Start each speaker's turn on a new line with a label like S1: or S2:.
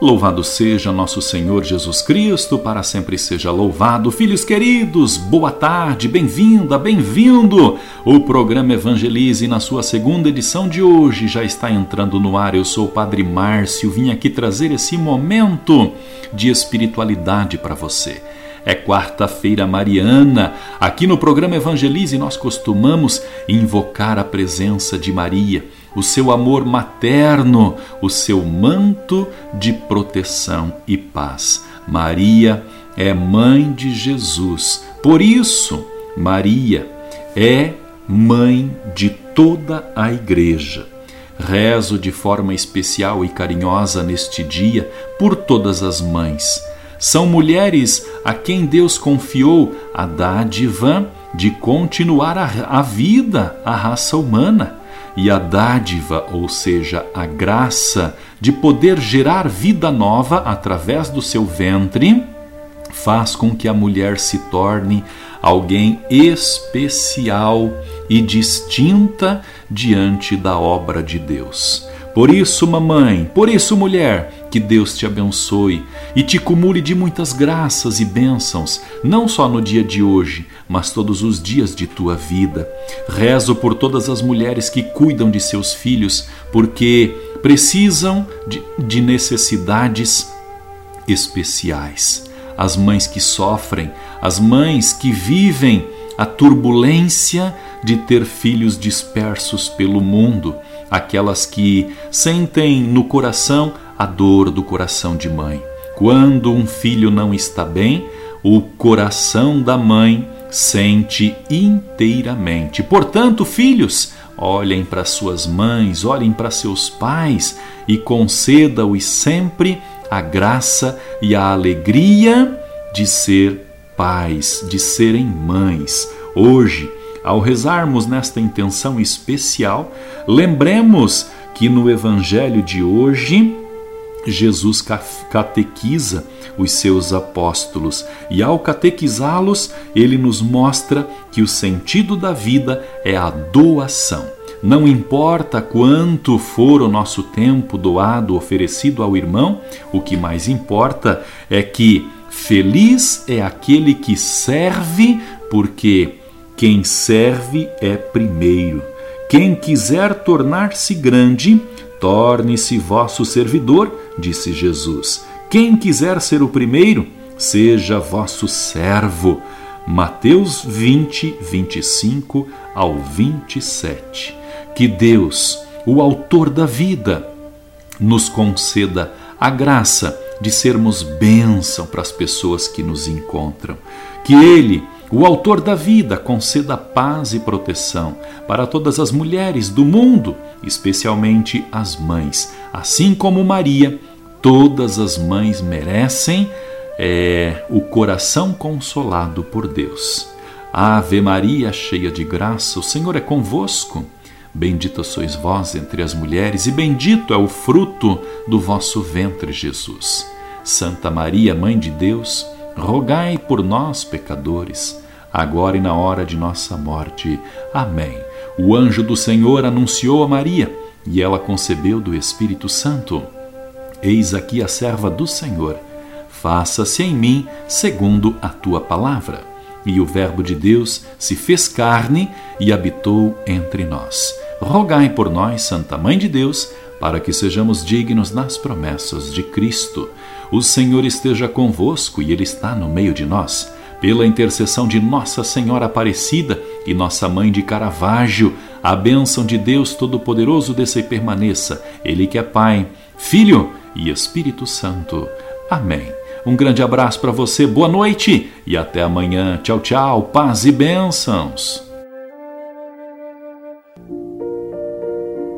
S1: Louvado seja nosso Senhor Jesus Cristo, para sempre seja louvado. Filhos queridos, boa tarde, bem-vinda, bem-vindo. O programa Evangelize, na sua segunda edição de hoje, já está entrando no ar. Eu sou o Padre Márcio, vim aqui trazer esse momento de espiritualidade para você. É quarta-feira mariana. Aqui no programa Evangelize nós costumamos invocar a presença de Maria o seu amor materno, o seu manto de proteção e paz. Maria é mãe de Jesus. Por isso, Maria é mãe de toda a igreja. Rezo de forma especial e carinhosa neste dia por todas as mães. São mulheres a quem Deus confiou a dádiva de continuar a, a vida, a raça humana e a dádiva, ou seja, a graça de poder gerar vida nova através do seu ventre, faz com que a mulher se torne alguém especial e distinta diante da obra de Deus. Por isso, mamãe, por isso, mulher, que Deus te abençoe e te cumule de muitas graças e bênçãos, não só no dia de hoje, mas todos os dias de tua vida. Rezo por todas as mulheres que cuidam de seus filhos, porque precisam de, de necessidades especiais. As mães que sofrem, as mães que vivem a turbulência de ter filhos dispersos pelo mundo aquelas que sentem no coração a dor do coração de mãe. Quando um filho não está bem, o coração da mãe sente inteiramente. Portanto, filhos, olhem para suas mães, olhem para seus pais e conceda-os sempre a graça e a alegria de ser pais, de serem mães. Hoje, ao rezarmos nesta intenção especial, lembremos que no Evangelho de hoje, Jesus catequiza os seus apóstolos e, ao catequizá-los, ele nos mostra que o sentido da vida é a doação. Não importa quanto for o nosso tempo doado, oferecido ao irmão, o que mais importa é que feliz é aquele que serve, porque quem serve é primeiro. Quem quiser tornar-se grande, torne-se vosso servidor, disse Jesus. Quem quiser ser o primeiro, seja vosso servo. Mateus 20, 25 ao 27. Que Deus, o Autor da vida, nos conceda a graça de sermos bênção para as pessoas que nos encontram. Que Ele, o Autor da vida, conceda paz e proteção para todas as mulheres do mundo, especialmente as mães. Assim como Maria, todas as mães merecem é, o coração consolado por Deus. Ave Maria, cheia de graça, o Senhor é convosco. Bendita sois vós entre as mulheres, e bendito é o fruto do vosso ventre, Jesus. Santa Maria, Mãe de Deus, rogai por nós, pecadores agora e na hora de nossa morte. Amém. O anjo do Senhor anunciou a Maria, e ela concebeu do Espírito Santo. Eis aqui a serva do Senhor. Faça-se em mim segundo a tua palavra. E o Verbo de Deus se fez carne e habitou entre nós. Rogai por nós, Santa Mãe de Deus, para que sejamos dignos das promessas de Cristo. O Senhor esteja convosco e Ele está no meio de nós pela intercessão de Nossa Senhora Aparecida e Nossa Mãe de Caravaggio, a bênção de Deus Todo-Poderoso desça e permaneça, Ele que é Pai, Filho e Espírito Santo. Amém. Um grande abraço para você, boa noite e até amanhã. Tchau, tchau, paz e bênçãos.